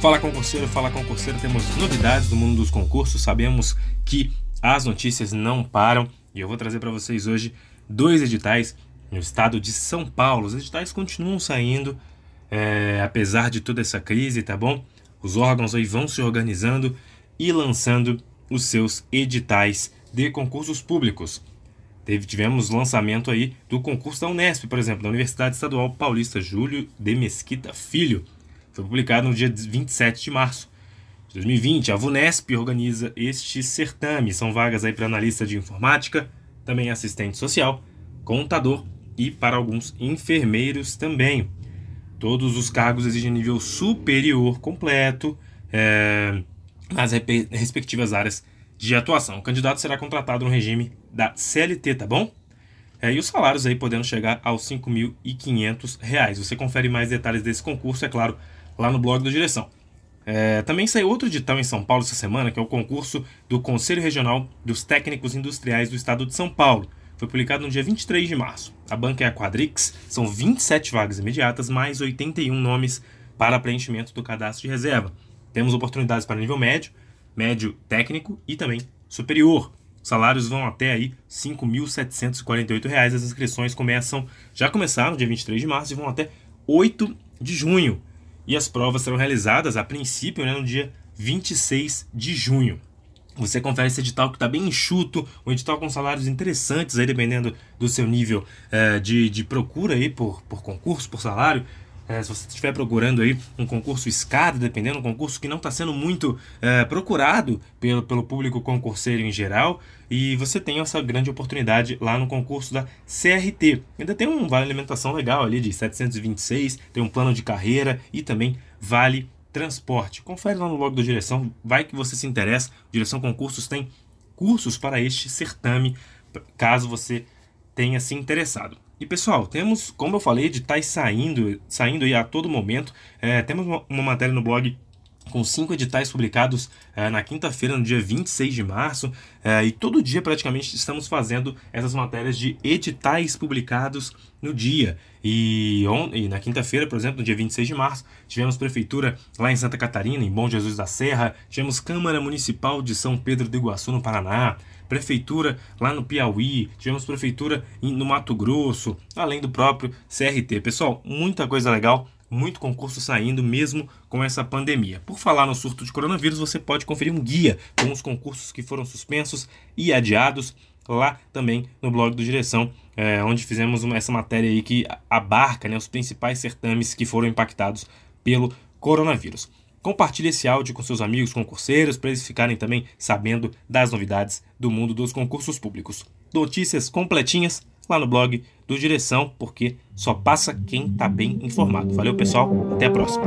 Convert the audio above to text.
Fala concurseiro, fala concurseiro, temos novidades do mundo dos concursos, sabemos que as notícias não param e eu vou trazer para vocês hoje dois editais no estado de São Paulo. Os editais continuam saindo, é, apesar de toda essa crise, tá bom? Os órgãos aí vão se organizando e lançando os seus editais de concursos públicos. Teve, tivemos lançamento aí do concurso da Unesp, por exemplo, da Universidade Estadual Paulista Júlio de Mesquita Filho. Foi publicado no dia 27 de março de 2020. A VUNESP organiza este certame. São vagas aí para analista de informática, também assistente social, contador e para alguns enfermeiros também. Todos os cargos exigem nível superior completo é, nas respectivas áreas de atuação. O candidato será contratado no regime da CLT, tá bom? É, e os salários aí podendo chegar aos R$ 5.500. Você confere mais detalhes desse concurso, é claro, lá no blog da direção. É, também saiu outro edital em São Paulo essa semana, que é o concurso do Conselho Regional dos Técnicos Industriais do Estado de São Paulo. Foi publicado no dia 23 de março. A banca é a Quadrix, são 27 vagas imediatas, mais 81 nomes para preenchimento do cadastro de reserva. Temos oportunidades para nível médio, médio técnico e também superior. Os salários vão até aí R$ 5.748. As inscrições começam, já começaram dia 23 de março e vão até 8 de junho. E as provas serão realizadas a princípio né, no dia 26 de junho. Você confere esse edital que está bem enxuto, um edital com salários interessantes, aí, dependendo do seu nível é, de, de procura aí por, por concurso, por salário. É, se você estiver procurando aí um concurso escada, dependendo, um concurso que não está sendo muito é, procurado pelo, pelo público concurseiro em geral, e você tem essa grande oportunidade lá no concurso da CRT. Ainda tem um vale alimentação legal ali de 726, tem um plano de carreira e também vale transporte. Confere lá no blog da direção, vai que você se interessa. Direção Concursos tem cursos para este certame, caso você tenha se interessado. E pessoal, temos, como eu falei, de estar saindo, saindo aí a todo momento. É, temos uma, uma, matéria no blog com cinco editais publicados é, na quinta-feira, no dia 26 de março, é, e todo dia praticamente estamos fazendo essas matérias de editais publicados no dia. E, on, e na quinta-feira, por exemplo, no dia 26 de março, tivemos prefeitura lá em Santa Catarina, em Bom Jesus da Serra, tivemos Câmara Municipal de São Pedro do Iguaçu, no Paraná, prefeitura lá no Piauí, tivemos prefeitura no Mato Grosso, além do próprio CRT. Pessoal, muita coisa legal, muito concurso saindo mesmo com essa pandemia. Por falar no surto de coronavírus, você pode conferir um guia com os concursos que foram suspensos e adiados lá também no blog do Direção, é, onde fizemos uma, essa matéria aí que abarca né, os principais certames que foram impactados pelo coronavírus. Compartilhe esse áudio com seus amigos concurseiros para eles ficarem também sabendo das novidades do mundo dos concursos públicos. Notícias completinhas lá no blog do Direção, porque só passa quem está bem informado. Valeu, pessoal. Até a próxima.